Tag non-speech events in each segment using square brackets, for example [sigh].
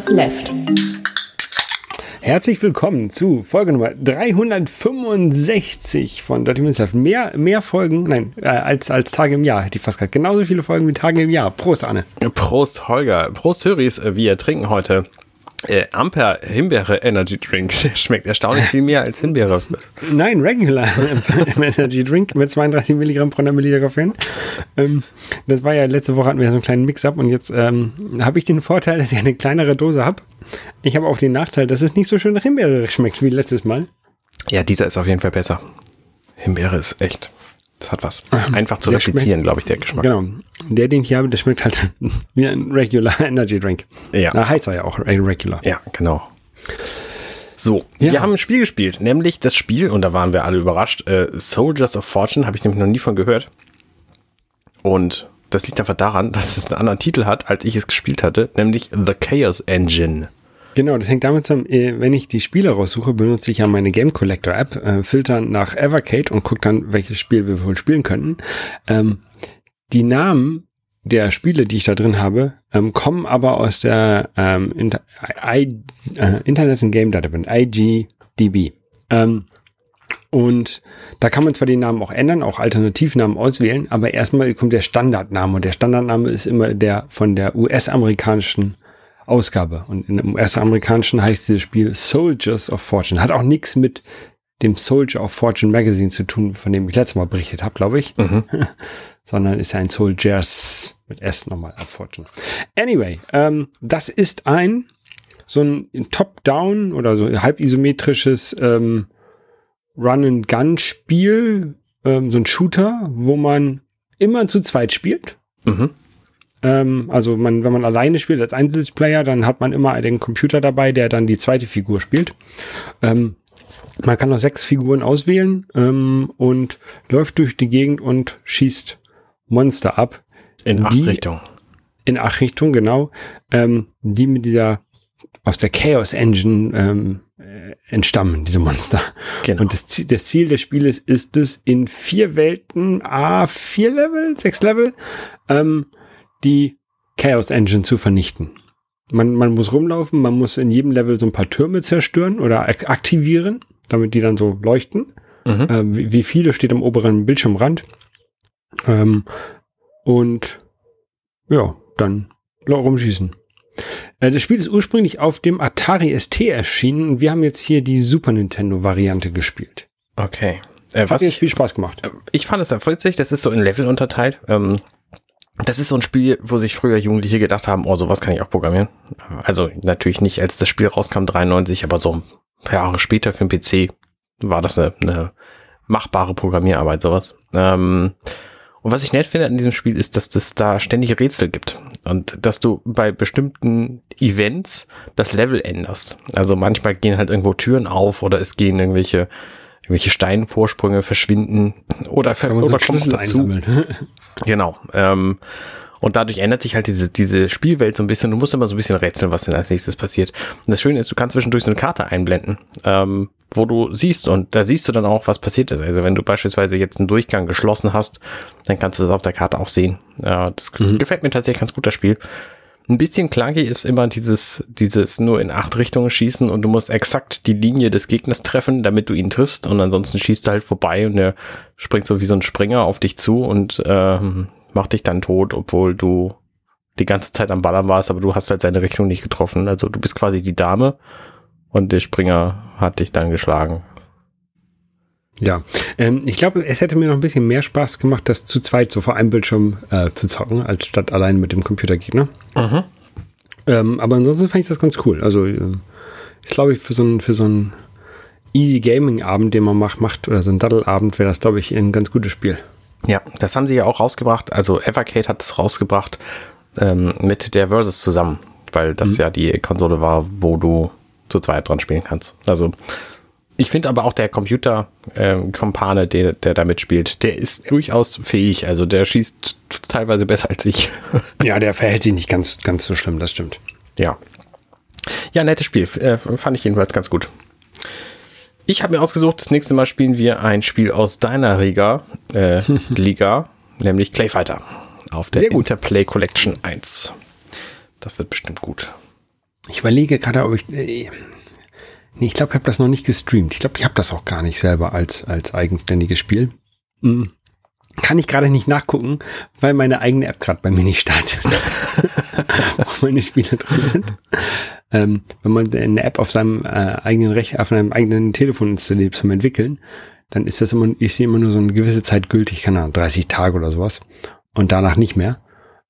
Minutes Left. Herzlich willkommen zu Folge Nummer 365 von Dirty Minutes Left. Mehr, mehr Folgen, nein, äh, als, als Tage im Jahr hätte ich fast gesagt. Genauso viele Folgen wie Tage im Jahr. Prost, Anne. Prost, Holger. Prost, Höris. Wir trinken heute äh, Amper Himbeere Energy Drink. [laughs] Schmeckt erstaunlich viel mehr als Himbeere. Nein, Regular [laughs] Energy Drink mit 32 Milligramm pro 100 Milliliter Koffein. Ähm, das war ja letzte Woche hatten wir so einen kleinen Mix-up und jetzt ähm, habe ich den Vorteil, dass ich eine kleinere Dose habe. Ich habe auch den Nachteil, dass es nicht so schön nach Himbeere schmeckt wie letztes Mal. Ja, dieser ist auf jeden Fall besser. Himbeere ist echt das hat was. Das einfach zu replizieren, glaube ich, der Geschmack. Genau. Der, den ich hier habe, der schmeckt halt [laughs] wie ein Regular [laughs] Energy Drink. Ja. Na, heißt er ja auch Regular. Ja, genau. So, Ja. wir haben ein Spiel gespielt, nämlich das Spiel, und da waren wir alle überrascht, äh, Soldiers of Fortune, habe ich nämlich noch nie von gehört. Und das liegt einfach daran, [laughs] dass es einen anderen Titel hat, als ich es gespielt hatte, nämlich The Chaos Engine. Genau, das hängt damit zusammen, äh, wenn ich die Spiele raussuche, benutze ich ja meine Game Collector App, äh, filtern nach Evercade und gucke dann, welches Spiel wir wohl spielen könnten. Ähm, die Namen der Spiele, die ich da drin habe, ähm, kommen aber aus der ähm, Inter I, äh, International Game Database, IGDB. Ähm, und da kann man zwar den Namen auch ändern, auch Alternativnamen auswählen, aber erstmal kommt der Standardname und der Standardname ist immer der von der US-amerikanischen Ausgabe. Und in dem US-amerikanischen heißt dieses Spiel Soldiers of Fortune. Hat auch nichts mit dem Soldier of Fortune Magazine zu tun, von dem ich letztes Mal berichtet habe, glaube ich. [laughs] Sondern ist ja ein Soldiers mit S nochmal of Fortune. Anyway, ähm, das ist ein so ein Top-Down oder so halb isometrisches ähm, Run-and-Gun-Spiel, ähm, so ein Shooter, wo man immer zu zweit spielt. Mhm. Ähm, also man, wenn man alleine spielt als Einzelplayer, dann hat man immer den Computer dabei, der dann die zweite Figur spielt. Ähm, man kann noch sechs Figuren auswählen ähm, und läuft durch die Gegend und schießt Monster ab. In acht Die- Richtungen. In acht Richtungen, genau. Ähm, die mit dieser aus der Chaos Engine ähm, äh, entstammen, diese Monster. Genau. Und das Ziel, das Ziel des Spieles ist es, in vier Welten, a vier Level, sechs Level, ähm, die Chaos Engine zu vernichten. Man, man muss rumlaufen, man muss in jedem Level so ein paar Türme zerstören oder ak aktivieren, damit die dann so leuchten. Mhm. Ähm, wie, wie viele steht am oberen Bildschirmrand. Ähm, und ja, dann rumschießen. Äh, Das Spiel ist ursprünglich auf dem Atari ST erschienen und wir haben jetzt hier die Super Nintendo Variante gespielt. Okay. Äh, Hat was mir ich, viel Spaß gemacht. ich fand es witzig, das ist so in Level unterteilt. Ähm, das ist so ein Spiel, wo sich früher Jugendliche gedacht haben, oh, sowas kann ich auch programmieren. Also natürlich nicht, als das Spiel rauskam, 93, aber so ein paar Jahre später für den PC war das eine, eine machbare Programmierarbeit, sowas. Ähm, und was ich nett finde an diesem Spiel ist, dass es da ständig Rätsel gibt und dass du bei bestimmten Events das Level änderst. Also manchmal gehen halt irgendwo Türen auf oder es gehen irgendwelche irgendwelche Steinvorsprünge verschwinden oder, ver oder Schlüssel dazu. einsammeln. [laughs] Genau. Ähm, und dadurch ändert sich halt diese, diese Spielwelt so ein bisschen. Du musst immer so ein bisschen rätseln, was denn als nächstes passiert. Und das Schöne ist, du kannst zwischendurch so eine Karte einblenden, ähm, wo du siehst und da siehst du dann auch, was passiert ist. Also wenn du beispielsweise jetzt einen Durchgang geschlossen hast, dann kannst du das auf der Karte auch sehen. Äh, das gefällt mir tatsächlich ganz gut, das Spiel. Ein bisschen clunky ist immer dieses, dieses nur in acht Richtungen schießen und du musst exakt die Linie des Gegners treffen, damit du ihn triffst und ansonsten schießt er halt vorbei und der springt so wie so ein Springer auf dich zu und ähm, macht dich dann tot, obwohl du die ganze Zeit am Ballern warst, aber du hast halt seine Richtung nicht getroffen. Also du bist quasi die Dame und der Springer hat dich dann geschlagen. Ja, ähm, ich glaube, es hätte mir noch ein bisschen mehr Spaß gemacht, das zu zweit so vor einem Bildschirm äh, zu zocken, als statt allein mit dem Computergegner. Ähm, aber ansonsten fand ich das ganz cool. Also äh, ist, glaube ich, für so einen für so einen Easy Gaming Abend, den man macht, macht oder so ein Daddle-Abend, wäre das, glaube ich, ein ganz gutes Spiel. Ja, das haben sie ja auch rausgebracht. Also Evercade hat es rausgebracht ähm, mit der Versus zusammen, weil das ja die Konsole war, wo du zu zweit dran spielen kannst. Also ich finde aber auch der Computer ähm, der, der da mitspielt, der ist durchaus fähig. Also der schießt teilweise besser als ich. [laughs] Ja, der verhält sich nicht ganz, ganz so schlimm, das stimmt. Ja. Ja, nettes Spiel. Äh, fand ich jedenfalls ganz gut. Ich habe mir ausgesucht, das nächste Mal spielen wir ein Spiel aus deiner Riga, äh, [laughs] Liga, nämlich Clayfighter. Auf der Sehr gut. Interplay Collection 1. Das wird bestimmt gut. Ich überlege gerade, ob ich. Äh, nee, ich glaube, ich habe das noch nicht gestreamt. Ich glaube, ich habe das auch gar nicht selber als, als eigenständiges Spiel. Hm. Kann ich gerade nicht nachgucken, weil meine eigene App gerade bei mir nicht startet. [laughs] Wo meine Spiele drin sind. Ähm, wenn man eine App auf seinem äh, eigenen Recht, auf einem eigenen Telefon installiert zum Entwickeln, dann ist das immer, ich sehe immer nur so eine gewisse Zeit gültig, keine Ahnung, 30 Tage oder sowas. Und danach nicht mehr.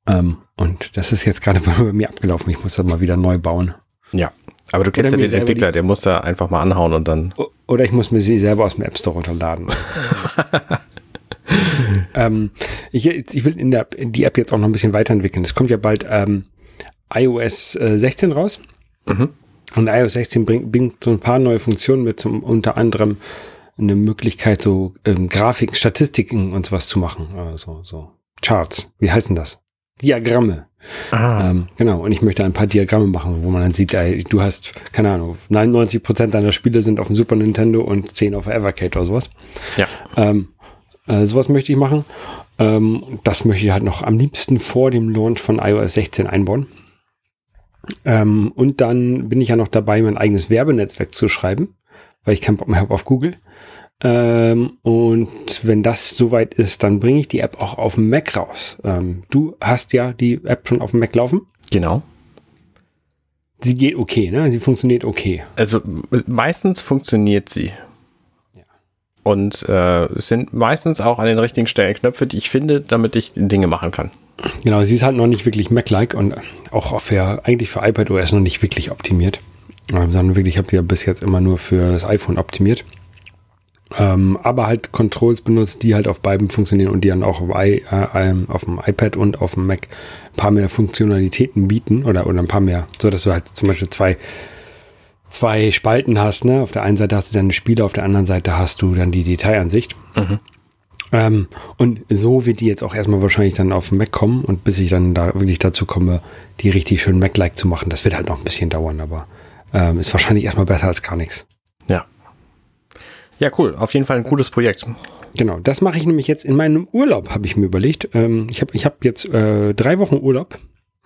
Ähm, und das ist jetzt gerade [laughs] bei mir abgelaufen. Ich muss das mal wieder neu bauen. Ja. Aber du kennst ja den Entwickler, der muss da einfach mal anhauen und dann. Oder ich muss mir sie selber aus dem App Store runterladen. [laughs] ähm, ich, ich will in der, in die App jetzt auch noch ein bisschen weiterentwickeln. Es kommt ja bald ähm, iOS äh, 16 raus. Mhm. Und iOS 16 bringt, bringt so ein paar neue Funktionen mit, zum, unter anderem eine Möglichkeit, so ähm, Grafiken, Statistiken und sowas zu machen. Also so Charts. Wie heißen das? Diagramme. Ah. Ähm, genau, und ich möchte ein paar Diagramme machen, wo man dann sieht, ey, du hast, keine Ahnung, 99 Prozent deiner Spiele sind auf dem Super Nintendo und 10 auf Evercade oder sowas. Ja. Ähm, äh, sowas möchte ich machen. Ähm, das möchte ich halt noch am liebsten vor dem Launch von iOS 16 einbauen. Ähm, und dann bin ich ja noch dabei, mein eigenes Werbenetzwerk zu schreiben, weil ich keinen Bock mehr habe auf Google. Ähm, und wenn das soweit ist, dann bringe ich die App auch auf dem Mac raus. Ähm, du hast ja die App schon auf dem Mac laufen. Genau. Sie geht okay, ne? Sie funktioniert okay. Also meistens funktioniert sie. Ja. Und äh, es sind meistens auch an den richtigen Stellen Knöpfe, die ich finde, damit ich Dinge machen kann. Genau, sie ist halt noch nicht wirklich Mac-like und auch für, eigentlich für iPad OS noch nicht wirklich optimiert. Ähm, sondern wirklich, ich habe ja bis jetzt immer nur für das iPhone optimiert. Ähm, aber halt Controls benutzt, die halt auf beiden funktionieren und die dann auch auf, I, äh, auf dem iPad und auf dem Mac ein paar mehr Funktionalitäten bieten oder, oder ein paar mehr, so dass du halt zum Beispiel zwei, zwei Spalten hast. Ne? Auf der einen Seite hast du deine Spiele, auf der anderen Seite hast du dann die Detailansicht. Mhm. Ähm, und so wird die jetzt auch erstmal wahrscheinlich dann auf dem Mac kommen und bis ich dann da wirklich dazu komme, die richtig schön Mac-like zu machen, das wird halt noch ein bisschen dauern, aber ähm, ist wahrscheinlich erstmal besser als gar nichts. Ja. Cool. Auf jeden Fall ein gutes Projekt. Genau, das mache ich nämlich jetzt in meinem Urlaub, habe ich mir überlegt. Ähm, ich habe ich hab jetzt äh, drei Wochen Urlaub.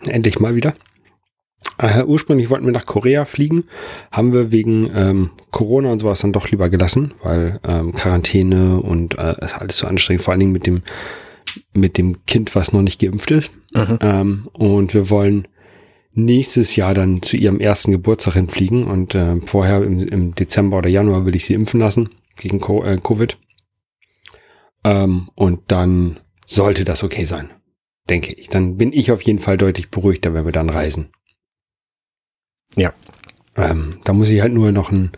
Endlich mal wieder. Äh, ursprünglich wollten wir nach Korea fliegen, haben wir wegen ähm, Corona und sowas dann doch lieber gelassen, weil ähm, Quarantäne und äh, ist alles so anstrengend, vor allen Dingen mit dem mit dem Kind, was noch nicht geimpft ist. Mhm. Ähm, und wir wollen nächstes Jahr dann zu ihrem ersten Geburtstag hinfliegen und äh, vorher im, im Dezember oder Januar will ich sie impfen lassen gegen äh, Covid. Ähm, und dann sollte das okay sein, denke ich. Dann bin ich auf jeden Fall deutlich beruhigter, wenn wir dann reisen. Ja. Ähm, da muss ich halt nur noch ein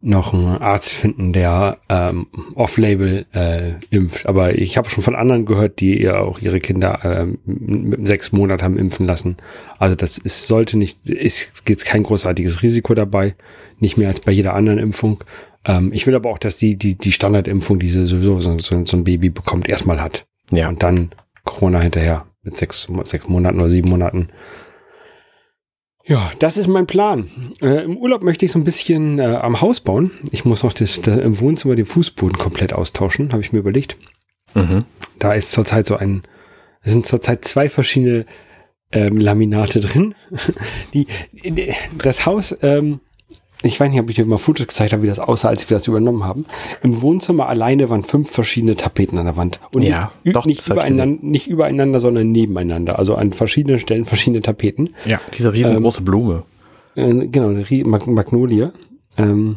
noch einen Arzt finden, der ähm, off-label äh, impft. Aber ich habe schon von anderen gehört, die ja auch ihre Kinder ähm, mit sechs Monaten haben impfen lassen. Also das ist, sollte nicht, ist jetzt kein großartiges Risiko dabei, nicht mehr als bei jeder anderen Impfung. Ähm, ich will aber auch, dass die die die Standardimpfung, die sowieso so, so, so ein Baby bekommt, erstmal hat. Ja. Und dann Corona hinterher mit sechs sechs Monaten oder sieben Monaten ja, das ist mein Plan. Äh, Im Urlaub möchte ich so ein bisschen äh, am Haus bauen. Ich muss noch das, das im Wohnzimmer den Fußboden komplett austauschen, habe ich mir überlegt. Mhm. Da ist zurzeit so ein, es sind zurzeit zwei verschiedene ähm, Laminate drin. [laughs] die, das Haus ähm, ich weiß nicht, ob ich dir mal Fotos gezeigt habe, wie das aussah, als wir das übernommen haben. Im Wohnzimmer alleine waren fünf verschiedene Tapeten an der Wand. Und ja, nicht, doch, nicht, übereinander, nicht übereinander, sondern nebeneinander. Also an verschiedenen Stellen verschiedene Tapeten. Ja, diese riesengroße ähm, Blume. Äh, genau, eine Mag Magnolie. Ähm,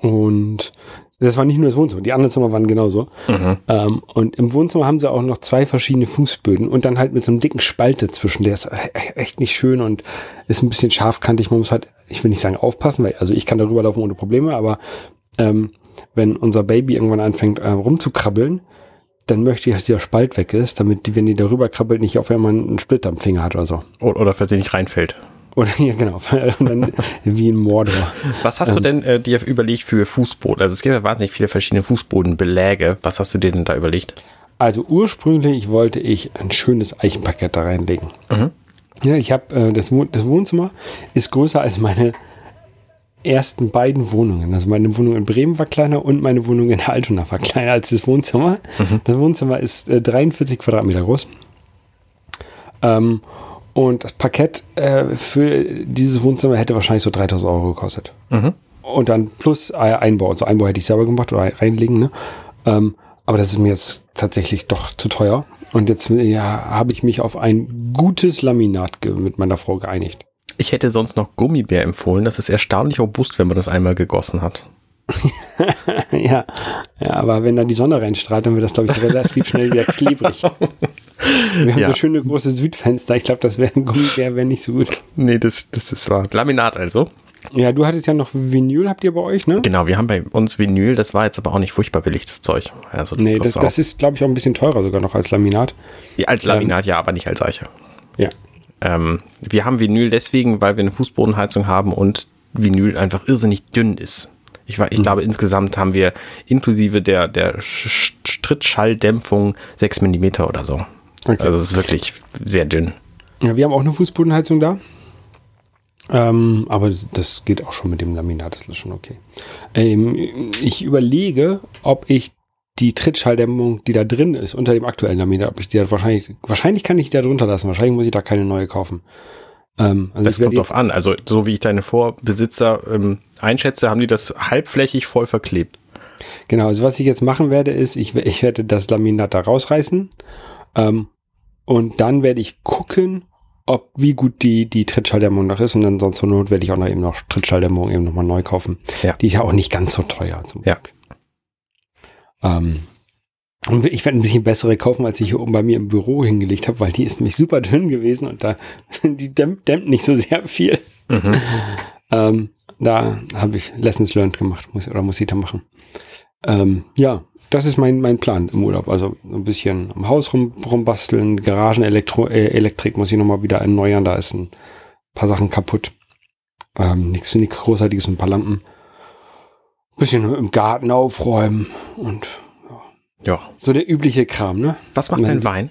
und das war nicht nur das Wohnzimmer, die anderen Zimmer waren genauso. Mhm. Ähm, und im Wohnzimmer haben sie auch noch zwei verschiedene Fußböden und dann halt mit so einem dicken Spalte zwischen. Der ist echt nicht schön und ist ein bisschen scharfkantig. Man muss halt, ich will nicht sagen aufpassen, weil also ich kann darüber laufen ohne Probleme, aber ähm, wenn unser Baby irgendwann anfängt äh, rumzukrabbeln, dann möchte ich, dass dieser Spalt weg ist, damit die, wenn die darüber krabbelt, nicht auf einmal einen Splitter am Finger hat oder so. Oder, oder versehentlich reinfällt. Oder [laughs] ja, genau. dann [laughs] wie ein Mordor. Was hast ähm, du denn äh, dir überlegt für Fußboden? Also es gibt ja wahnsinnig viele verschiedene Fußbodenbeläge. Was hast du dir denn da überlegt? Also ursprünglich wollte ich ein schönes Eichenparkett da reinlegen. Mhm. Ja, ich habe äh, das, Wohn das Wohnzimmer ist größer als meine ersten beiden Wohnungen. Also meine Wohnung in Bremen war kleiner und meine Wohnung in Altona war kleiner als das Wohnzimmer. Mhm. Das Wohnzimmer ist äh, 43 Quadratmeter groß. Ähm, Und das Parkett äh, für dieses Wohnzimmer hätte wahrscheinlich so 3000 Euro gekostet. Mhm. Und dann plus äh, Einbau. Also Einbau hätte ich selber gemacht oder reinlegen. Ne? Ähm, aber das ist mir jetzt tatsächlich doch zu teuer. Und jetzt ja, habe ich mich auf ein gutes Laminat mit meiner Frau geeinigt. Ich hätte sonst noch Gummibär empfohlen. Das ist erstaunlich robust, wenn man das einmal gegossen hat. [laughs] ja. ja, aber wenn da die Sonne reinstrahlt, dann wird das, glaube ich, relativ schnell wieder klebrig. [laughs] Wir haben ja. so schöne große Südfenster. Ich glaube, das wäre ein Gummibär, wäre nicht so gut. Nee, das, das ist wahr. Laminat also. Ja, du hattest ja noch Vinyl, habt ihr bei euch, ne? Genau, wir haben bei uns Vinyl, das war jetzt aber auch nicht furchtbar billig, das Zeug. Also das nee, das, das ist, glaube ich, auch ein bisschen teurer sogar noch als Laminat. Ja, als Laminat, ähm, ja, aber nicht als Eiche. Ja. Ähm, wir haben Vinyl deswegen, weil wir eine Fußbodenheizung haben und Vinyl einfach irrsinnig dünn ist. Ich, ich mhm. glaube, insgesamt haben wir inklusive der, der Strittschalldämpfung 6 mm oder so. Okay. Also es ist wirklich sehr dünn. Ja, wir haben auch eine Fußbodenheizung da. Ähm, aber das geht auch schon mit dem Laminat, das ist schon okay. Ähm, ich überlege, ob ich die Trittschalldämmung, die da drin ist, unter dem aktuellen Laminat, ob ich die da wahrscheinlich, wahrscheinlich kann ich die da drunter lassen, wahrscheinlich muss ich da keine neue kaufen. Ähm, also das kommt drauf an. Also, so wie ich deine Vorbesitzer ähm, einschätze, haben die das halbflächig voll verklebt. Genau, also was ich jetzt machen werde, ist, ich, ich werde das Laminat da rausreißen ähm, und dann werde ich gucken, ob wie gut die, die Trittschalldämmung noch ist und dann sonst zur Not werde ich auch noch eben noch Trittschalldämmung eben nochmal neu kaufen. Ja. Die ist ja auch nicht ganz so teuer zum ja. Ähm, und ich werde ein bisschen bessere kaufen, als ich hier oben bei mir im Büro hingelegt habe, weil die ist nämlich super dünn gewesen und da [laughs] die dämmt, dämmt nicht so sehr viel. Mhm. ähm, da habe ich Lessons learned gemacht, muss, oder muss ich da machen. Ähm, ja, das ist mein, mein Plan im Urlaub. Also ein bisschen am Haus rum, rumbasteln, Garagenelektrik äh, muss ich nochmal wieder erneuern, da ist ein paar Sachen kaputt. Ähm, nichts, nichts Großartiges, ein paar Lampen. Bisschen im Garten aufräumen und ja. So der übliche Kram, ne? Was macht dein Wein?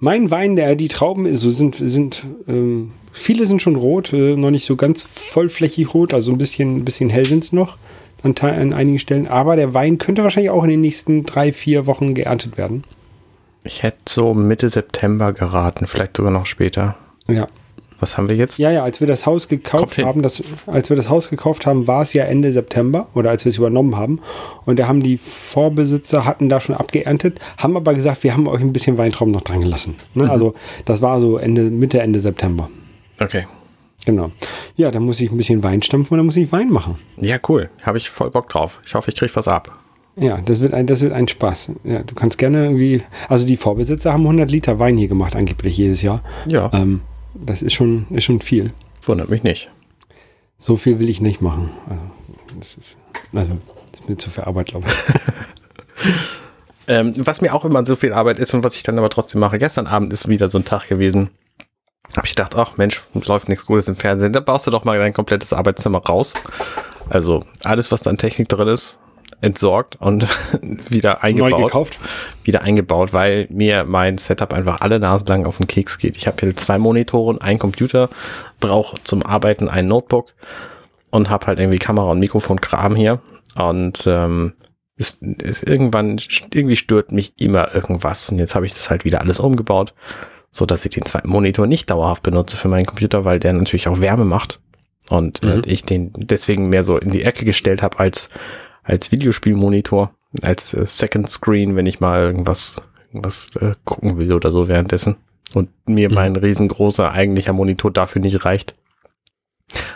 Mein Wein, der die Trauben so sind, sind ähm, viele sind schon rot, äh, noch nicht so ganz vollflächig rot, also ein bisschen, ein bisschen hell sind es noch an, an einigen Stellen. Aber der Wein könnte wahrscheinlich auch in den nächsten drei, vier Wochen geerntet werden. Ich hätte so Mitte September geraten, vielleicht sogar noch später. Ja. Was haben wir jetzt? Ja, ja, als wir das Haus gekauft haben, das, als wir das Haus gekauft haben, war es ja Ende September oder als wir es übernommen haben. Und da haben die Vorbesitzer hatten da schon abgeerntet, haben aber gesagt, wir haben euch ein bisschen Weintrauben noch dran gelassen. Ne? Mhm. Also das war so Ende, Mitte, Ende September. Okay. Genau. Ja, dann muss ich ein bisschen Wein stampfen und dann muss ich Wein machen. Ja, cool. Habe ich voll Bock drauf. Ich hoffe, ich kriege was ab. Ja, das wird ein, das wird ein Spaß. Ja, du kannst gerne irgendwie, also die Vorbesitzer haben 100 Liter Wein hier gemacht, angeblich jedes Jahr. Ja. Ähm, das ist schon, ist schon viel. Wundert mich nicht. So viel will ich nicht machen. Also, das ist, also, das ist mir zu viel Arbeit, glaube ich. [laughs] ähm, was mir auch immer so viel Arbeit ist und was ich dann aber trotzdem mache, gestern Abend ist wieder so ein Tag gewesen, habe ich gedacht, ach Mensch, läuft nichts Gutes im Fernsehen, da baust du doch mal dein komplettes Arbeitszimmer raus. Also alles, was da an Technik drin ist, entsorgt und [laughs] wieder eingebaut. Neu gekauft? Wieder eingebaut, weil mir mein Setup einfach alle Nasen lang auf den Keks geht. Ich habe hier zwei Monitoren, einen Computer, brauche zum Arbeiten ein Notebook und habe halt irgendwie Kamera und Mikrofon-Kram hier. Und ähm, ist, ist irgendwann, irgendwie stört mich immer irgendwas. Und jetzt habe ich das halt wieder alles umgebaut so dass ich den zweiten Monitor nicht dauerhaft benutze für meinen Computer, weil der natürlich auch Wärme macht und äh, mhm. äh, ich den deswegen mehr so in die Ecke gestellt habe als als Videospielmonitor, als äh, Second Screen, wenn ich mal irgendwas irgendwas äh, gucken will oder so währenddessen und mir mhm. mein riesengroßer eigentlicher Monitor dafür nicht reicht.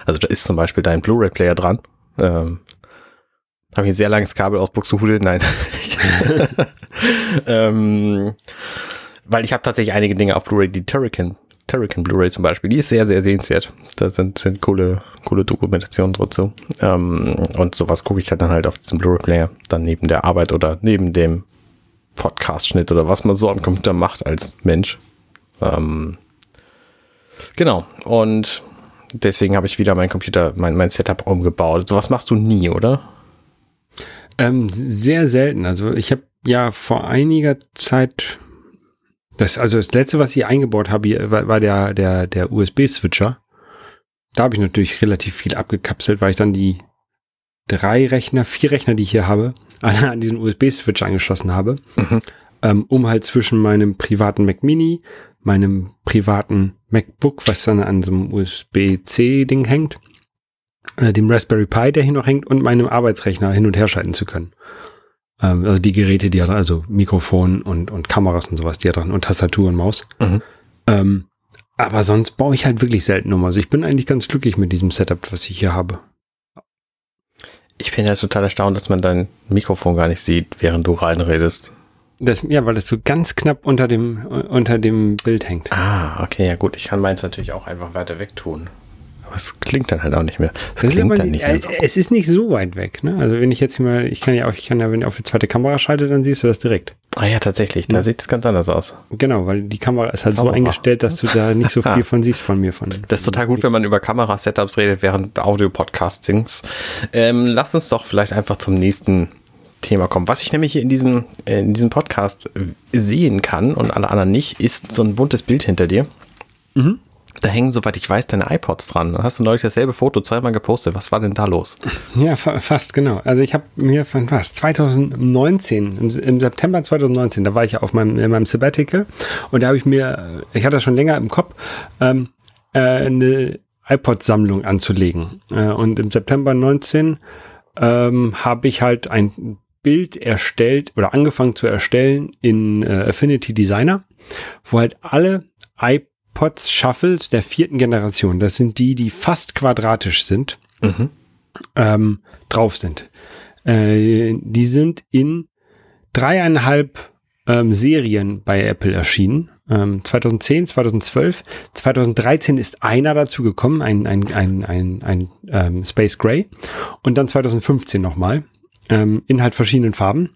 Also da ist zum Beispiel dein Blu-ray-Player dran. Ähm, habe ich ein sehr langes Kabel aus Buxtehude? Nein. [laughs] [laughs] ähm, weil ich habe tatsächlich einige Dinge auf Blu-ray, die Turrican, Turrican Blu-ray zum Beispiel, die ist sehr, sehr sehenswert. Da sind, sind coole, coole Dokumentationen dazu. Ähm, und sowas gucke ich dann halt auf diesem Blu-ray-Player, dann neben der Arbeit oder neben dem Podcast-Schnitt oder was man so am Computer macht als Mensch. Ähm, genau. Und deswegen habe ich wieder mein Computer, mein, mein Setup umgebaut. Sowas machst du nie, oder? Ähm, sehr selten. Also ich habe ja vor einiger Zeit das, also das letzte, was ich eingebaut habe, war, war der, der, der USB-Switcher. Da habe ich natürlich relativ viel abgekapselt, weil ich dann die drei Rechner, vier Rechner, die ich hier habe, [laughs] alle an diesen USB-Switch angeschlossen habe, mhm. ähm, um halt zwischen meinem privaten Mac Mini, meinem privaten MacBook, was dann an so einem USB-C-Ding hängt, äh, dem Raspberry Pi, der hier noch hängt, und meinem Arbeitsrechner hin und her schalten zu können. Ähm, also die Geräte, die ja also Mikrofon und, und Kameras und sowas, die ja dran und Tastatur und Maus. Mhm. Ähm, aber sonst baue ich halt wirklich selten um. Also ich bin eigentlich ganz glücklich mit diesem Setup, was ich hier habe. Ich bin ja total erstaunt, dass man dein Mikrofon gar nicht sieht, während du reinredest. Das, ja, weil es so ganz knapp unter dem, unter dem Bild hängt. Ah, okay, ja gut. Ich kann meins natürlich auch einfach weiter weg tun. Aber es klingt dann halt auch nicht mehr. Es das klingt dann nicht mehr so. Es ist nicht so weit weg, ne? Also wenn ich jetzt mal, ich kann ja auch, ich kann ja, wenn ich auf die zweite Kamera schalte, dann siehst du das direkt. Ah ja, tatsächlich. Da ja. sieht es ganz anders aus. Genau, weil die Kamera ist halt Zauberbar. so eingestellt, dass du da nicht so [laughs] viel von siehst von mir. Von, das ist total gut, wenn man über Kamera-Setups redet während Audio-Podcastings. Ähm, lass uns doch vielleicht einfach zum nächsten Thema kommen. Was ich nämlich hier in diesem, in diesem Podcast sehen kann und alle anderen nicht, ist so ein buntes Bild hinter dir. Mhm. Da hängen, soweit ich weiß, deine iPods dran. Da hast du neulich dasselbe Foto zweimal gepostet. Was war denn da los? Ja, fa fast genau. Also ich habe mir von was 2019 im, im, September 2019, da war ich ja auf meinem in meinem Sabbatical und da habe ich mir, ich hatte das schon länger im Kopf, ähm, äh, eine iPod-Sammlung anzulegen. Äh, und im September 19 ähm, habe ich halt ein Bild erstellt oder angefangen zu erstellen in äh, Affinity Designer, wo halt alle iPods AirPods Shuffles der vierten Generation, das sind die, die fast quadratisch sind, mhm. ähm, drauf sind. Äh, die sind in dreieinhalb ähm, Serien bei Apple erschienen. Ähm, 2010, 2012, 2013 ist einer dazu gekommen, ein, ein, ein, ein, ein ähm, Space Gray und dann 2015 nochmal ähm, in halt verschiedenen Farben.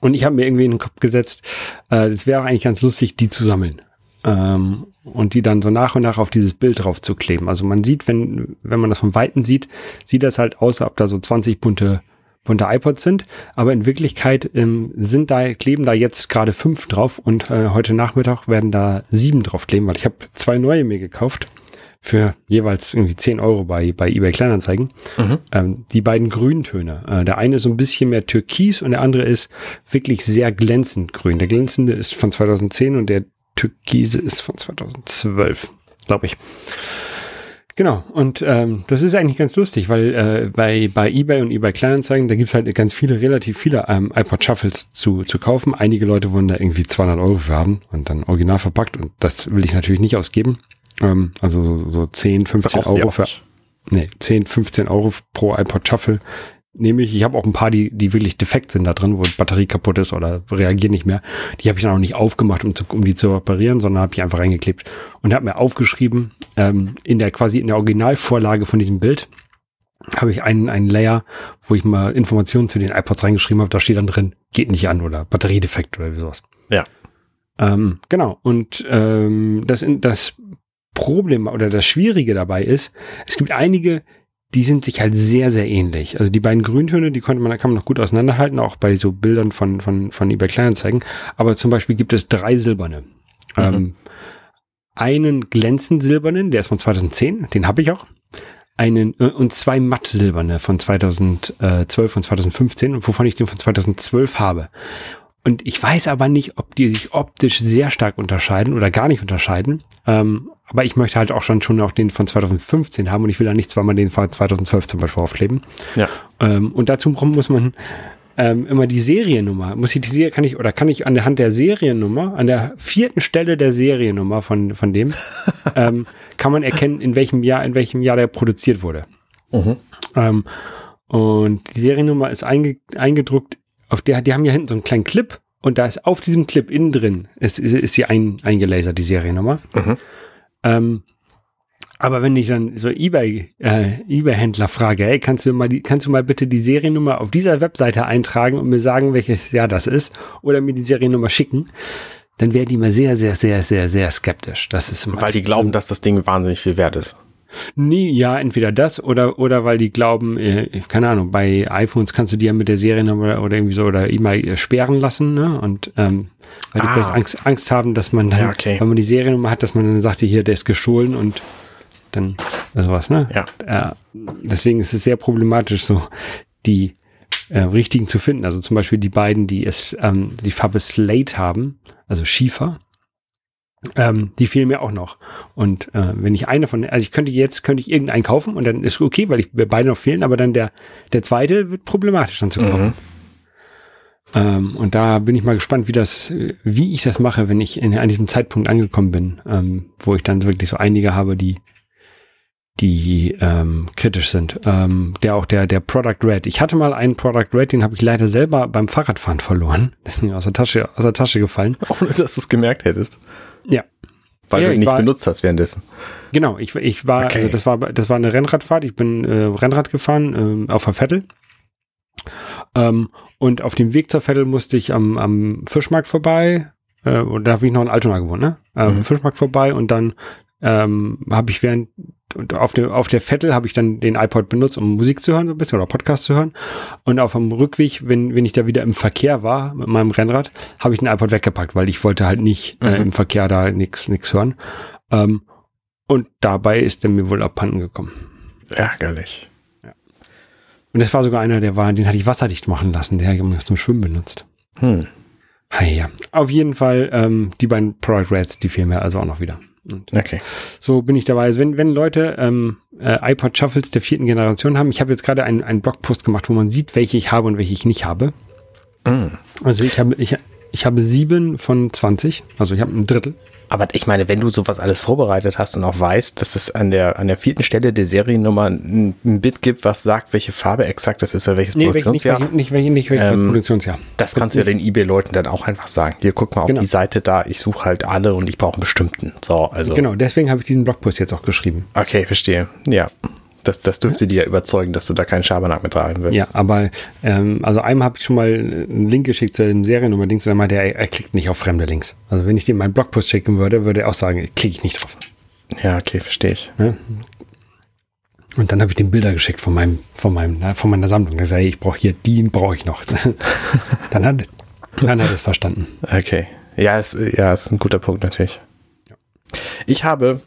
Und ich habe mir irgendwie in den Kopf gesetzt, äh, es wäre eigentlich ganz lustig, die zu sammeln. Ähm, und die dann so nach und nach auf dieses Bild drauf zu kleben. Also man sieht, wenn, wenn man das von Weitem sieht, sieht das halt aus, ob da so 20 bunte, bunte iPods sind. Aber in Wirklichkeit ähm, sind da, kleben da jetzt gerade fünf drauf und äh, heute Nachmittag werden da sieben drauf kleben, weil ich habe zwei neue mir gekauft für jeweils irgendwie 10 Euro bei, bei eBay Kleinanzeigen. Mhm. Ähm, die beiden Grüntöne. Äh, der eine ist so ein bisschen mehr türkis und der andere ist wirklich sehr glänzend grün. Der glänzende ist von 2010 und der Türkise ist von 2012, glaube ich. Genau, und ähm, das ist eigentlich ganz lustig, weil äh, bei, bei eBay und eBay Kleinanzeigen, da gibt's halt ganz viele, relativ viele ähm, iPod Shuffles zu, zu kaufen. Einige Leute wollen da irgendwie 200 Euro für haben und dann original verpackt und das will ich natürlich nicht ausgeben. Ähm, also so, so 10, 15 Euro für, nee, 10, 15 Euro pro iPod Shuffle nehme ich. Habe auch ein paar, die, die wirklich defekt sind da drin, wo die Batterie kaputt ist oder reagieren nicht mehr. Die habe ich dann auch nicht aufgemacht, um, zu, um die zu reparieren, sondern habe ich einfach reingeklebt und habe mir aufgeschrieben, ähm, in der quasi in der Originalvorlage von diesem Bild habe ich einen, einen Layer, wo ich mal Informationen zu den iPods reingeschrieben habe. Da steht dann drin, geht nicht an oder Batteriedefekt oder sowas. Ja. Ähm, genau. Und ähm, das, das Problem oder das Schwierige dabei ist, es gibt einige, die sind sich halt sehr, sehr ähnlich. Also die beiden Grüntöne, die konnte man, kann man noch gut auseinanderhalten, auch bei so Bildern von, von, von eBay Kleinanzeigen. Aber zum Beispiel gibt es drei silberne. Mhm. Ähm, einen glänzend silbernen, der ist von 2010, den habe ich auch. Einen äh, und zwei matt silberne von 2012 und 2015, wovon ich den von 2012 habe. Und ich weiß aber nicht, ob die sich optisch sehr stark unterscheiden oder gar nicht unterscheiden. Ähm, aber ich möchte halt auch schon, schon auch den von 2015 haben und ich will da nicht zweimal den von 2012 zum Beispiel aufkleben. Ja. Ähm, und dazu muss man ähm, immer die Seriennummer, muss ich die Serie, kann ich, oder kann ich an der Hand der Seriennummer, an der vierten Stelle der Seriennummer von, von dem, [laughs] ähm, kann man erkennen, in welchem Jahr, in welchem Jahr der produziert wurde. Mhm. Ähm, und die Seriennummer ist einge, eingedruckt, auf der, die haben ja hinten so einen kleinen Clip und da ist auf diesem Clip innen drin, ist, ist, ist sie ein, eingelasert, die Seriennummer. Mhm. Ähm, aber wenn ich dann so eBay, äh, eBay-Händler frage, hey, kannst du mal die, kannst du mal bitte die Seriennummer auf dieser Webseite eintragen und mir sagen, welches Jahr das ist, oder mir die Seriennummer schicken, dann wäre die mal sehr, sehr, sehr, sehr, sehr skeptisch. Das ist Weil die glauben, dass das Ding wahnsinnig viel wert ist. Nee, ja, entweder das oder, oder weil die glauben, äh, keine Ahnung, bei iPhones kannst du die ja mit der Seriennummer oder irgendwie so oder E-Mail sperren lassen, ne? Und ähm, weil die ah. vielleicht Angst, Angst haben, dass man dann, ja, okay. wenn man die Seriennummer hat, dass man dann sagt, hier, der ist gestohlen und dann sowas, ne? Ja. Äh, deswegen ist es sehr problematisch, so die äh, richtigen zu finden. Also zum Beispiel die beiden, die es ähm, die Farbe Slate haben, also Schiefer. Ähm, die fehlen mir auch noch. Und äh, wenn ich eine von, also ich könnte jetzt, könnte ich irgendeinen kaufen und dann ist okay, weil ich mir beide noch fehlen, aber dann der, der zweite wird problematisch dann zu kaufen. Mhm. Ähm, und da bin ich mal gespannt, wie das, wie ich das mache, wenn ich in, an diesem Zeitpunkt angekommen bin, ähm, wo ich dann wirklich so einige habe, die, die ähm, kritisch sind. Ähm, der auch der, der Product Red. Ich hatte mal einen Product Red, den habe ich leider selber beim Fahrradfahren verloren. Das ist mir aus der Tasche, aus der Tasche gefallen. [laughs] Ohne dass du es gemerkt hättest. Ja. Weil ja, du ihn nicht war, benutzt hast währenddessen. Genau, ich, ich war, okay. also das war, das war eine Rennradfahrt. Ich bin äh, Rennrad gefahren ähm, auf der Vettel. Ähm, und auf dem Weg zur Vettel musste ich am, am Fischmarkt vorbei. Äh, und da habe ich noch in Altona gewohnt, ne? Ähm, mhm. Fischmarkt vorbei und dann ähm, habe ich während auf der auf der Vettel habe ich dann den iPod benutzt, um Musik zu hören so ein bisschen oder Podcast zu hören. Und auf dem Rückweg, wenn wenn ich da wieder im Verkehr war mit meinem Rennrad, habe ich den iPod weggepackt, weil ich wollte halt nicht äh, mhm. äh, im Verkehr da nix nix hören. Ähm, und dabei ist er mir wohl abhanden gekommen. Ärgerlich. Ja. Und das war sogar einer, der war, den hatte ich wasserdicht machen lassen, der habe ich zum Schwimmen benutzt. Hm. Ja. Auf jeden Fall, ähm, die beiden Product Reds, die fehlen mir also auch noch wieder. Und okay. So bin ich dabei. Also wenn, wenn Leute ähm, äh, iPod Shuffles der vierten Generation haben, ich habe jetzt gerade einen, einen Blogpost gemacht, wo man sieht, welche ich habe und welche ich nicht habe. Mm. Also ich habe, ich, ich habe sieben von 20, also ich habe ein Drittel. Aber ich meine, wenn du sowas alles vorbereitet hast und auch weißt, dass es an der, an der vierten Stelle der Seriennummer ein, ein Bit gibt, was sagt, welche Farbe exakt das ist oder welches nee, Produktionsjahr. Nicht, nicht, nicht, nicht welches ähm, Produktionsjahr. Das kannst du ja den eBay-Leuten dann auch einfach sagen. Hier, guck mal auf genau. die Seite da, ich suche halt alle und ich brauche einen bestimmten. So, also. Genau, deswegen habe ich diesen Blogpost jetzt auch geschrieben. Okay, verstehe. Ja. Das, das dürfte dir ja überzeugen, dass du da keinen Schabernack mit rein willst. Ja, aber ähm, also einem habe ich schon mal einen Link geschickt zu dem Seriennummer-Dings und er meinte, er, er klickt nicht auf fremde Links. Also wenn ich dem meinen Blogpost schicken würde, würde er auch sagen, klicke ich nicht drauf. Ja, okay, verstehe ich. Ja? Und dann habe ich den Bilder geschickt von meinem, von meinem, von meiner Sammlung. Ich sage, ich brauche hier, den brauche ich noch. [laughs] dann hat, dann hat er es verstanden. Okay. Ja, ist, ja, ist ein guter Punkt natürlich. Ja. Ich habe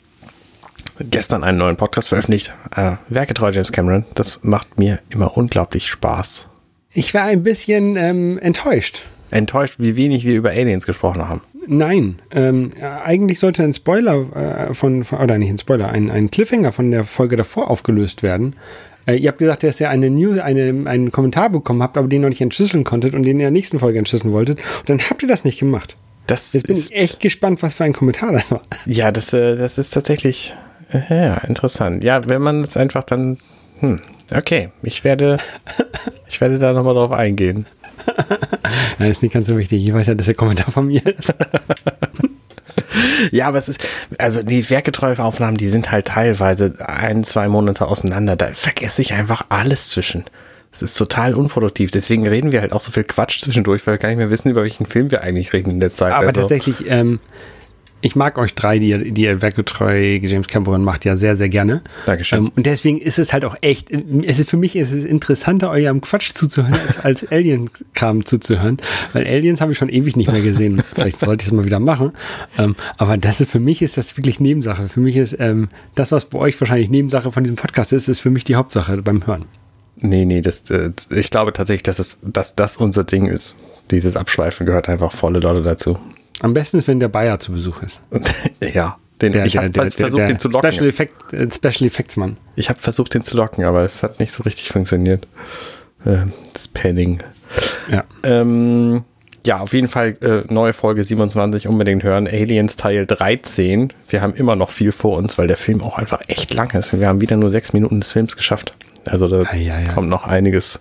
gestern einen neuen Podcast veröffentlicht. Äh, Werketreu James Cameron. Das macht mir immer unglaublich Spaß. Ich war ein bisschen ähm, enttäuscht. Enttäuscht, wie wenig wir über Aliens gesprochen haben. Nein, ähm, eigentlich sollte ein Spoiler äh, von, von, oder nicht ein Spoiler, ein, ein Cliffhanger von der Folge davor aufgelöst werden. Äh, ihr habt gesagt, dass ihr eine News, eine, einen Kommentar bekommen habt, aber den noch nicht entschlüsseln konntet und den in der nächsten Folge entschlüsseln wolltet. Und dann habt ihr das nicht gemacht. Das Jetzt bin ich echt gespannt, was für ein Kommentar das war. Ja, das, äh, das ist tatsächlich ja, interessant. Ja, wenn man es einfach dann. Hm, okay, ich werde, [laughs] ich werde da nochmal drauf eingehen. [laughs] ja, ist nicht ganz so wichtig. Ich weiß ja, dass der Kommentar von mir ist. [laughs] ja, aber es ist, also die werketreue Aufnahmen, die sind halt teilweise ein, zwei Monate auseinander. Da vergesse ich einfach alles zwischen. Es ist total unproduktiv. Deswegen reden wir halt auch so viel Quatsch zwischendurch, weil wir gar nicht mehr wissen, über welchen Film wir eigentlich reden in der Zeit. Aber also. tatsächlich, ähm, ich mag euch drei, die ihr, die ihr werkgetreu James Cameron macht, ja sehr, sehr gerne. Dankeschön. Ähm, und deswegen ist es halt auch echt, es ist für mich ist es interessanter, eurem Quatsch zuzuhören, als, als [laughs] Alien-Kram zuzuhören. Weil Aliens habe ich schon ewig nicht mehr gesehen. [laughs] Vielleicht sollte ich es mal wieder machen. Ähm, aber das ist für mich ist das wirklich Nebensache. Für mich ist ähm, das, was bei euch wahrscheinlich Nebensache von diesem Podcast ist, ist für mich die Hauptsache beim Hören. Nee, nee, das, äh, ich glaube tatsächlich, dass, es, dass das unser Ding ist. Dieses Abschweifen gehört einfach volle Leute dazu. Am besten ist, wenn der Bayer zu Besuch ist. [laughs] ja. Den, der, ich habe versucht, der, den zu locken. Special, Effect, äh, Special Effects Mann. Ich habe versucht, den zu locken, aber es hat nicht so richtig funktioniert. Äh, das Panning. Ja. Ähm, ja, auf jeden Fall äh, neue Folge 27 unbedingt hören. Aliens Teil 13. Wir haben immer noch viel vor uns, weil der Film auch einfach echt lang ist. Wir haben wieder nur sechs Minuten des Films geschafft. Also da ja, ja. kommt noch einiges.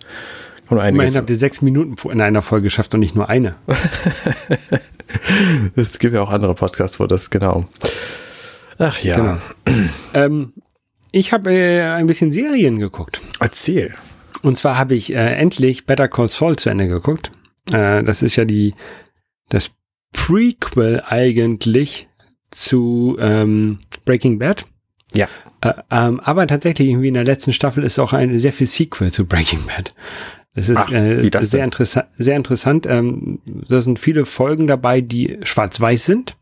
Einiges. Immerhin habt ihr sechs Minuten in einer Folge geschafft und nicht nur eine. [laughs] es gibt ja auch andere Podcasts, wo das genau. Ach ja. Genau. ähm, ich habe äh, ein bisschen Serien geguckt. Erzähl. Und zwar habe ich äh, endlich Better Call Saul zu Ende geguckt. Äh, das ist ja die das Prequel eigentlich zu ähm, Breaking Bad. Ja. Äh, ähm, aber tatsächlich irgendwie in der letzten Staffel ist auch ein sehr viel Sequel zu Breaking Bad. Es ist Ach, äh, sehr, interessant, sehr interessant. Ähm, da sind viele Folgen dabei, die schwarz-weiß sind.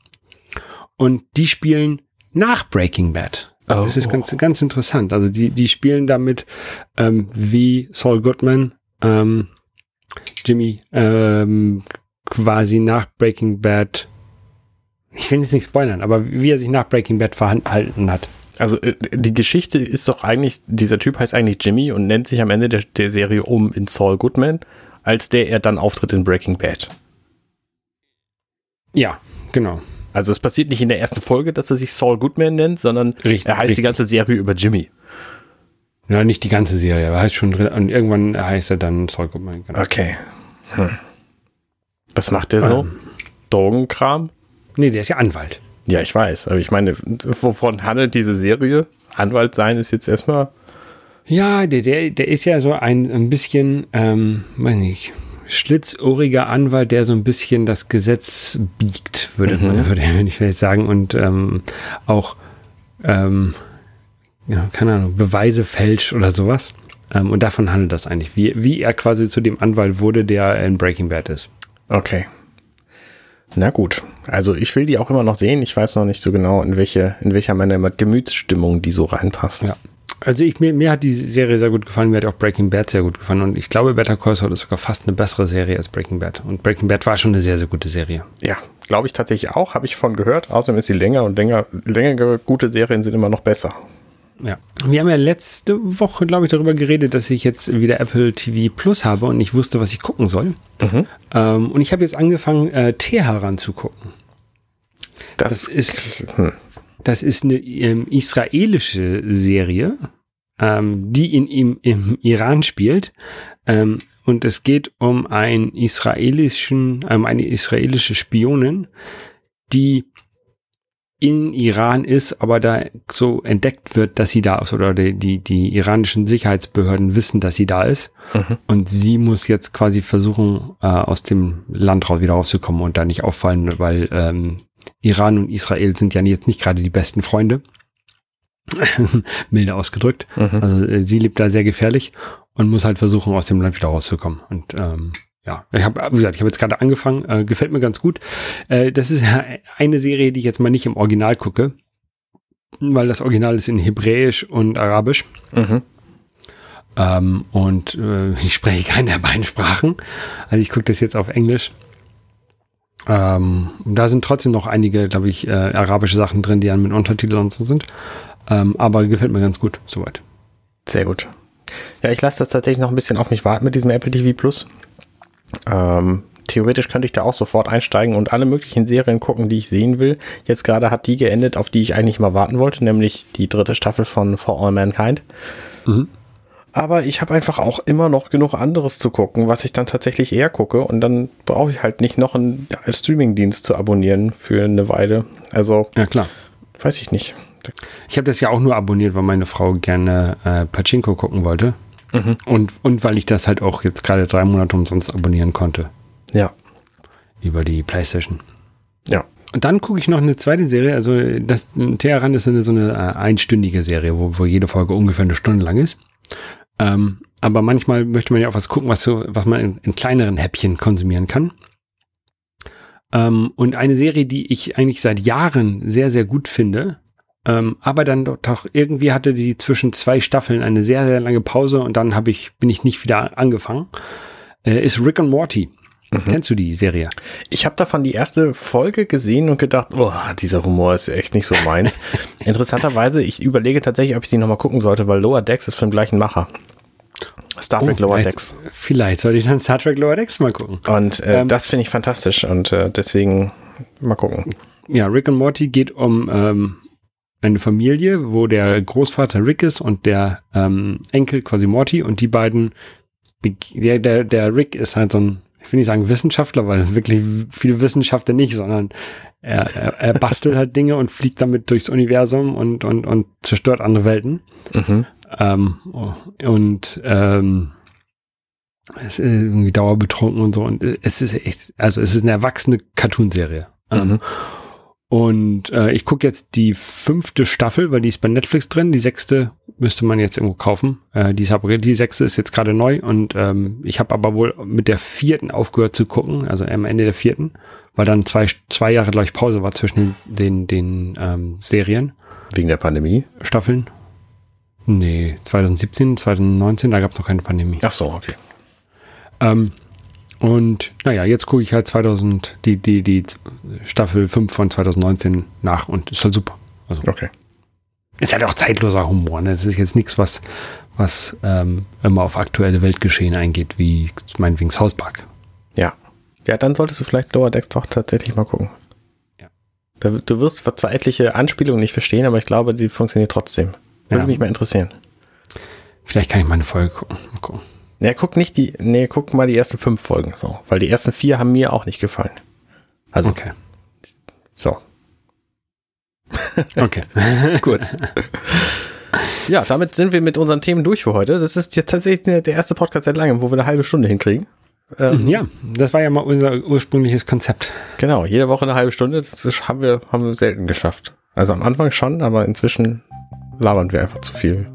Und die spielen nach Breaking Bad. Oh. Das ist ganz, ganz interessant. Also die, die spielen damit ähm, wie Saul Goodman, ähm, Jimmy, ähm, quasi nach Breaking Bad ich will jetzt nicht spoilern, aber wie er sich nach Breaking Bad verhalten hat. Also äh, die Geschichte ist doch eigentlich, dieser Typ heißt eigentlich Jimmy und nennt sich am Ende der, der Serie um in Saul Goodman, als der er dann auftritt in Breaking Bad. Ja, genau. Also es passiert nicht in der ersten Folge, dass er sich Saul Goodman nennt, sondern Richtig, er heißt richtig. die ganze Serie über Jimmy. Ja, nicht die ganze Serie, aber heißt schon drin. Und irgendwann heißt er dann Saul Goodman. Genau. Okay. Hm. Was macht der so? Ähm. Drogenkram? Nee, der ist ja Anwalt. Ja, ich weiß, aber ich meine, wovon handelt diese Serie? Anwalt sein ist jetzt erstmal. Ja, der, der, der ist ja so ein, ein bisschen, ähm, weiß nicht, schlitzohriger Anwalt, der so ein bisschen das Gesetz biegt, würde Mhm. man, würde ich vielleicht sagen. Und ähm, auch, ähm, ja, keine Ahnung, Beweise fälscht oder sowas. Ähm, und davon handelt das eigentlich, wie, wie er quasi zu dem Anwalt wurde, der in Breaking Bad ist. Okay. Na gut. Also ich will die auch immer noch sehen. Ich weiß noch nicht so genau, in welche, in welcher meiner Gemütsstimmung die so reinpasst. Ja. Also ich, mir, mir hat die Serie sehr gut gefallen, mir hat auch Breaking Bad sehr gut gefallen und ich glaube, Better Call Saul ist sogar fast eine bessere Serie als Breaking Bad. Und Breaking Bad war schon eine sehr, sehr gute Serie. Ja, glaube ich tatsächlich auch, habe ich von gehört. Außerdem ist sie länger und länger, längere gute Serien sind immer noch besser. Ja. Wir haben ja letzte Woche, glaube ich, darüber geredet, dass ich jetzt wieder Apple TV Plus habe und nicht wusste, was ich gucken soll. Mhm. Ähm, und ich habe jetzt angefangen, äh, Teheran zu gucken. Das, Das ist, hm. das ist eine ähm, israelische Serie, ähm, die in, im, im Iran spielt. Ähm, und es geht um einen israelischen, um eine israelische Spionin, die in Iran ist, aber da so entdeckt wird, dass sie da ist oder die, die, die iranischen Sicherheitsbehörden wissen, dass sie da ist. Mhm. Und sie muss jetzt quasi versuchen, äh, aus dem Land raus wieder rauszukommen und da nicht auffallen, weil ähm, Iran und Israel sind ja jetzt nicht gerade die besten Freunde. [laughs] Milde ausgedrückt. Mhm. Also äh, sie lebt da sehr gefährlich und muss halt versuchen, aus dem Land wieder rauszukommen. Und ähm, ja, ich habe, wie gesagt, ich habe jetzt gerade angefangen, äh, gefällt mir ganz gut. Äh, das ist ja eine Serie, die ich jetzt mal nicht im Original gucke, weil das Original ist in Hebräisch und Arabisch. Mhm. Ähm, und äh, [laughs] ich spreche keine der beiden Sprachen. Also ich gucke das jetzt auf Englisch. Ähm, da sind trotzdem noch einige, glaube ich, äh, arabische Sachen drin, die dann mit Untertiteln und so sind. Ähm, aber gefällt mir ganz gut, soweit. Sehr gut. Ja, ich lasse das tatsächlich noch ein bisschen auf mich warten mit diesem Apple TV Plus. Ähm, theoretisch könnte ich da auch sofort einsteigen und alle möglichen Serien gucken, die ich sehen will. Jetzt gerade hat die geendet, auf die ich eigentlich mal warten wollte, nämlich die dritte Staffel von For All Mankind. Mhm. Aber ich habe einfach auch immer noch genug anderes zu gucken, was ich dann tatsächlich eher gucke. Und dann brauche ich halt nicht noch einen Streamingdienst zu abonnieren für eine Weile. Also, Ja, klar. weiß ich nicht. Ich habe das ja auch nur abonniert, weil meine Frau gerne äh, Pachinko gucken wollte. Mhm. Und, und weil ich das halt auch jetzt gerade drei Monate umsonst abonnieren konnte. Ja. Über die Playstation. Ja. Und dann gucke ich noch eine zweite Serie. Also das Teheran ist eine, so eine äh, einstündige Serie, wo, wo jede Folge ungefähr eine Stunde lang ist. Ähm, aber manchmal möchte man ja auch was gucken, was, so, was man in, in kleineren Häppchen konsumieren kann. Ähm, und eine Serie, die ich eigentlich seit Jahren sehr, sehr gut finde, ähm, aber dann doch, irgendwie hatte die zwischen zwei Staffeln eine sehr, sehr lange Pause und dann habe ich, bin ich nicht wieder angefangen, äh, ist Rick and Morty. Kennst du die Serie? Ich habe davon die erste Folge gesehen und gedacht, oh, dieser Humor ist echt nicht so meins. [laughs] Interessanterweise, ich überlege tatsächlich, ob ich die nochmal gucken sollte, weil Lower Decks ist vom gleichen Macher. Star Trek Lower Oh, vielleicht, Decks. Vielleicht sollte ich dann Star Trek Lower Decks mal gucken. Und äh, Ähm, das finde ich fantastisch und äh, deswegen mal gucken. Ja, Rick und Morty geht um ähm, eine Familie, wo der Großvater Rick ist und der ähm, Enkel quasi Morty und die beiden, der, der, der Rick ist halt so ein, ich will nicht sagen Wissenschaftler, weil wirklich viel Wissenschaftler nicht, sondern er, er, er bastelt halt Dinge und fliegt damit durchs Universum und, und, und zerstört andere Welten. Mhm. Ähm, und ähm, es ist irgendwie dauerbetrunken und so. Und es ist echt, also es ist eine erwachsene Cartoonserie. Ähm, Mhm. Und äh, ich gucke jetzt die fünfte Staffel, weil die ist bei Netflix drin. Die sechste müsste man jetzt irgendwo kaufen. Äh, die, ist, ab- die sechste ist jetzt gerade neu und ähm, ich habe aber wohl mit der vierten aufgehört zu gucken, also am Ende der vierten, weil dann zwei, zwei Jahre, glaube ich, Pause war zwischen den, den ähm, Serien. Wegen der Pandemie. Staffeln? Nee, 2017, 2019, da gab es noch keine Pandemie. Ach so, okay. Ähm, Und naja, jetzt gucke ich halt 2000, die, die, die Staffel 5 von 2019 nach und ist halt super. Also, okay. Ist halt auch zeitloser Humor. Ne? Das ist jetzt nichts, was, was ähm, immer auf aktuelle Weltgeschehen eingeht, wie meinetwegen South Park. Ja. Ja, dann solltest du vielleicht Lower Decks doch tatsächlich mal gucken. Ja. Du wirst zwar etliche Anspielungen nicht verstehen, aber ich glaube, die funktioniert trotzdem. Würde ja. mich mal interessieren. Vielleicht kann ich mal eine Folge gucken. Mal gucken. Nee, guck nicht die, nee, guck mal die ersten fünf Folgen so, weil die ersten vier haben mir auch nicht gefallen. Also. Okay. So. [laughs] Okay. [laughs] Gut. Ja, damit sind wir mit unseren Themen durch für heute. Das ist jetzt tatsächlich der erste Podcast seit langem, wo wir eine halbe Stunde hinkriegen. Ähm, ja, das war ja mal unser ursprüngliches Konzept. Genau, jede Woche eine halbe Stunde, das haben wir, haben wir selten geschafft. Also am Anfang schon, aber inzwischen labern wir einfach zu viel.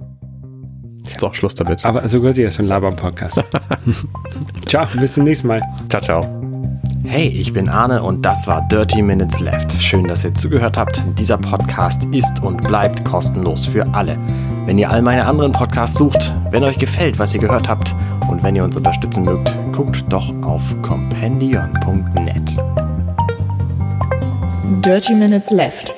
So, Schluss damit. Aber so gehört sich das für ein Labern-Podcast. [laughs] ciao, bis zum nächsten Mal. Ciao, ciao. Hey, ich bin Arne und das war Dirty Minutes Left. Schön, dass ihr zugehört habt. Dieser Podcast ist und bleibt kostenlos für alle. Wenn ihr all meine anderen Podcasts sucht, wenn euch gefällt, was ihr gehört habt und wenn ihr uns unterstützen mögt, guckt doch auf compendion.net. Dirty Minutes Left